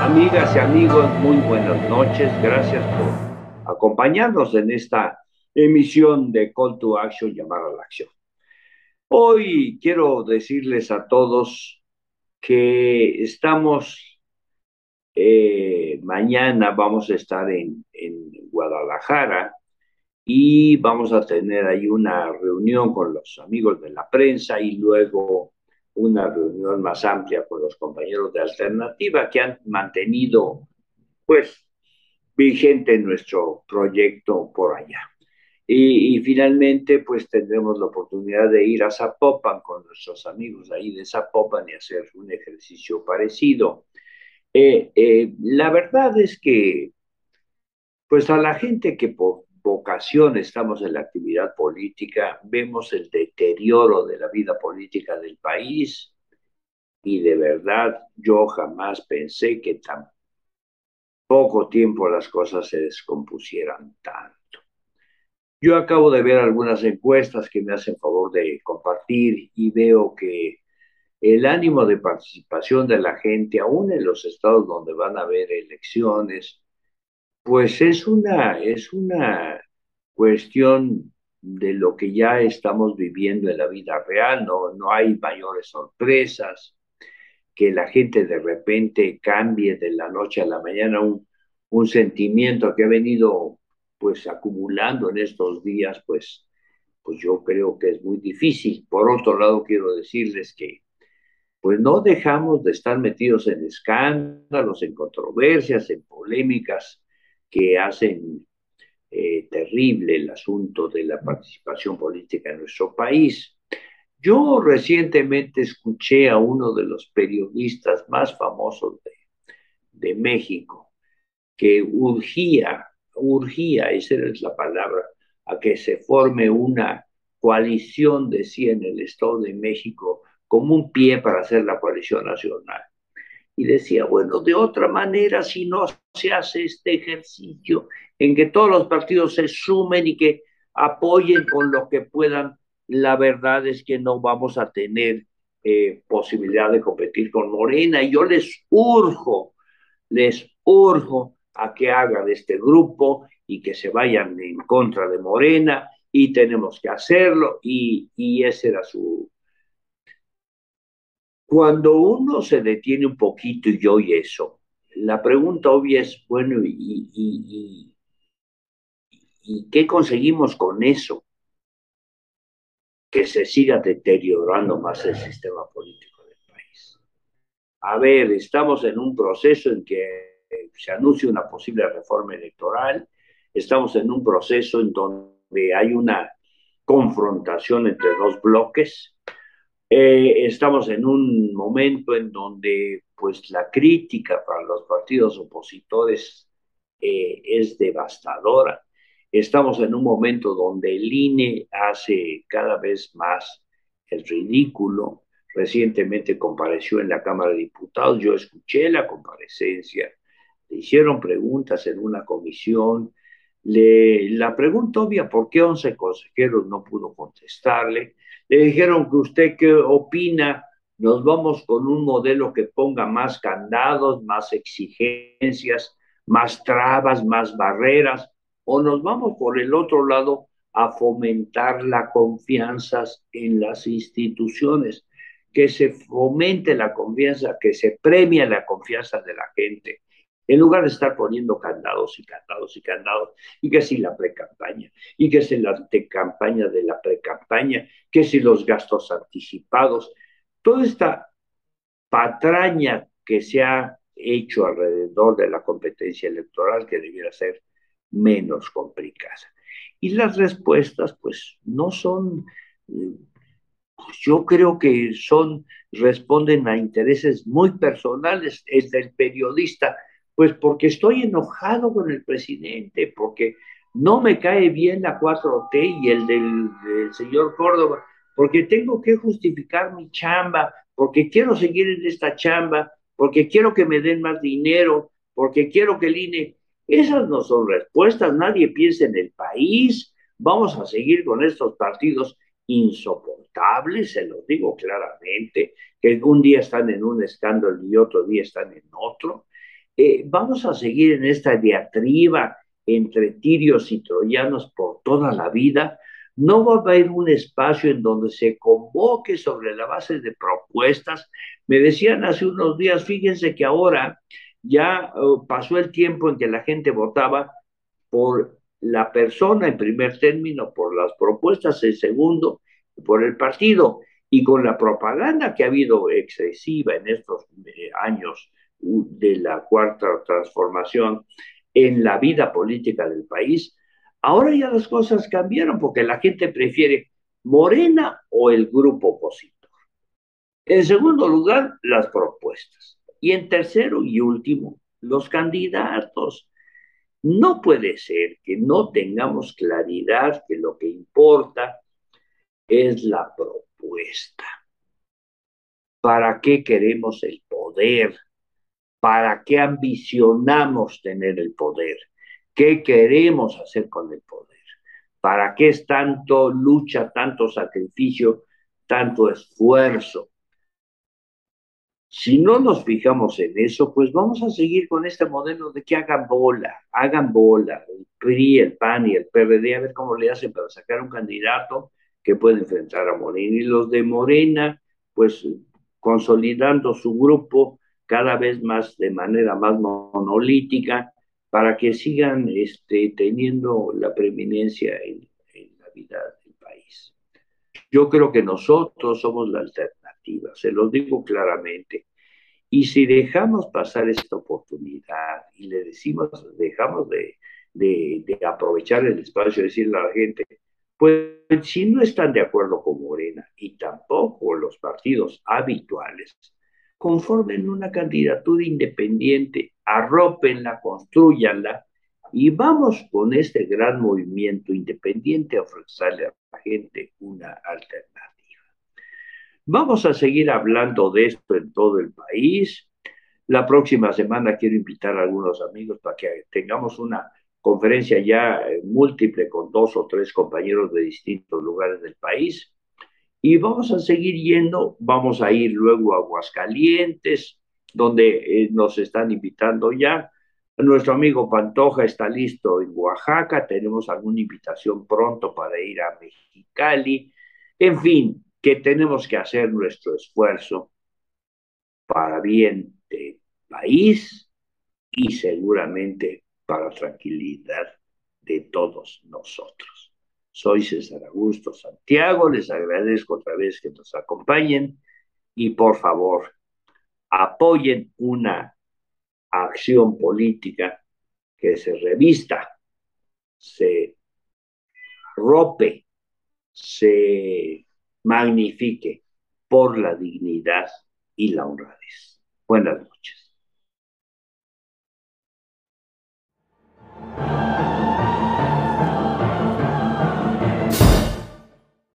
Amigas y amigos, muy buenas noches. Gracias por acompañarnos en esta emisión de Call to Action, llamar a la acción. Hoy quiero decirles a todos que estamos, eh, mañana vamos a estar en, en Guadalajara y vamos a tener ahí una reunión con los amigos de la prensa y luego una reunión más amplia con los compañeros de Alternativa que han mantenido, pues, vigente nuestro proyecto por allá. Y, finalmente, pues tendremos la oportunidad de ir a Zapopan con nuestros amigos ahí de Zapopan y hacer un ejercicio parecido. Eh, eh, la verdad es que, pues a la gente que por vocación estamos en la actividad política, vemos el deterioro de la vida política del país y de verdad yo jamás pensé que tan poco tiempo las cosas se descompusieran tanto. Yo acabo de ver algunas encuestas que me hacen favor de compartir y veo que el ánimo de participación de la gente, aún en los estados donde van a haber elecciones, pues es una, es una cuestión de lo que ya estamos viviendo en la vida real, no, no hay mayores sorpresas, que la gente de repente cambie de la noche a la mañana un, un sentimiento que ha venido pues acumulando en estos días, pues, pues yo creo que es muy difícil. Por otro lado, quiero decirles que pues no dejamos de estar metidos en escándalos, en controversias, en polémicas que hacen eh, terrible el asunto de la participación política en nuestro país. Yo recientemente escuché a uno de los periodistas más famosos de, de México que urgía, urgía, esa es la palabra, a que se forme una coalición, decía en el Estado de México, como un pie para hacer la coalición nacional y decía, bueno, de otra manera, si no se hace este ejercicio en que todos los partidos se sumen y que apoyen con lo que puedan, la verdad es que no vamos a tener eh, posibilidad de competir con Morena. Y yo les urjo, les urjo a que hagan este grupo y que se vayan en contra de Morena y tenemos que hacerlo y, y ese era su, cuando uno se detiene un poquito y oye eso, la pregunta obvia es, bueno, ¿y, qué conseguimos con eso? Que se siga deteriorando más el sistema político del país. A ver, estamos en un proceso en que se anuncia una posible reforma electoral, estamos en un proceso en donde hay una confrontación entre dos bloques, eh, estamos en un momento en donde pues la crítica para los partidos opositores eh, es devastadora. Estamos en un momento donde el INE hace cada vez más el ridículo. Recientemente compareció en la Cámara de Diputados, yo escuché la comparecencia, le hicieron preguntas en una comisión, le, la pregunta obvia, ¿por qué 11 consejeros no pudo contestarle? Le dijeron que usted qué opina, nos vamos con un modelo que ponga más candados, más exigencias, más trabas, más barreras, o nos vamos por el otro lado a fomentar la confianza en las instituciones, que se fomente la confianza, que se premie la confianza de la gente, en lugar de estar poniendo candados y candados y candados, y que si la pre-campaña, y que si la antecampaña de la pre-campaña, que si los gastos anticipados, toda esta patraña que se ha hecho alrededor de la competencia electoral que debiera ser menos complicada. Y las respuestas, pues, no son, pues, yo creo que son, responden a intereses muy personales. El del periodista pues porque estoy enojado con el presidente, porque no me cae bien la 4T y el del, señor Córdoba, porque tengo que justificar mi chamba, porque quiero seguir en esta chamba, porque quiero que me den más dinero, porque quiero que el INE... Esas no son respuestas, nadie piensa en el país, vamos a seguir con estos partidos insoportables, se los digo claramente, que un día están en un escándalo y otro día están en otro. Eh, vamos a seguir en esta diatriba entre tirios y troyanos por toda la vida. No va a haber un espacio en donde se convoque sobre la base de propuestas. Me decían hace unos días, fíjense que ahora ya oh, pasó el tiempo en que la gente votaba por la persona en primer término, por las propuestas en segundo, por el partido. Y con la propaganda que ha habido excesiva en estos eh, años de la cuarta transformación en la vida política del país, ahora ya las cosas cambiaron porque la gente prefiere Morena o el grupo opositor. En segundo lugar, las propuestas. Y en tercero y último, los candidatos. No puede ser que no tengamos claridad que lo que importa es la propuesta. ¿Para qué queremos el poder? ¿Para qué ambicionamos tener el poder? ¿Qué queremos hacer con el poder? ¿Para qué es tanto lucha, tanto sacrificio, tanto esfuerzo? Si no nos fijamos en eso, pues vamos a seguir con este modelo de que hagan bola, hagan bola, el PRI, el PAN y el PRD, a ver cómo le hacen para sacar un candidato que pueda enfrentar a Morena. Y los de Morena, pues consolidando su grupo cada vez más de manera más monolítica para que sigan este, teniendo la preeminencia en, la vida del país. Yo creo que nosotros somos la alternativa, se los digo claramente. Y si dejamos pasar esta oportunidad y le decimos, dejamos de, de, aprovechar el espacio decirle a la gente, pues si no están de acuerdo con Morena y tampoco los partidos habituales, conformen una candidatura independiente, arrópenla, construyanla y vamos con este gran movimiento independiente a ofrecerle a la gente una alternativa. Vamos a seguir hablando de esto en todo el país. La próxima semana quiero invitar a algunos amigos para que tengamos una conferencia ya eh, múltiple con dos o tres compañeros de distintos lugares del país. Y vamos a seguir yendo, vamos a ir luego a Aguascalientes, donde eh, nos están invitando ya. Nuestro amigo Pantoja está listo en Oaxaca, tenemos alguna invitación pronto para ir a Mexicali. En fin, que tenemos que hacer nuestro esfuerzo para bien del país y seguramente para tranquilidad de todos nosotros. Soy César Augusto Santiago, les agradezco otra vez que nos acompañen y por favor apoyen una acción política que se revista, se rope, se magnifique por la dignidad y la honradez. Buenas noches.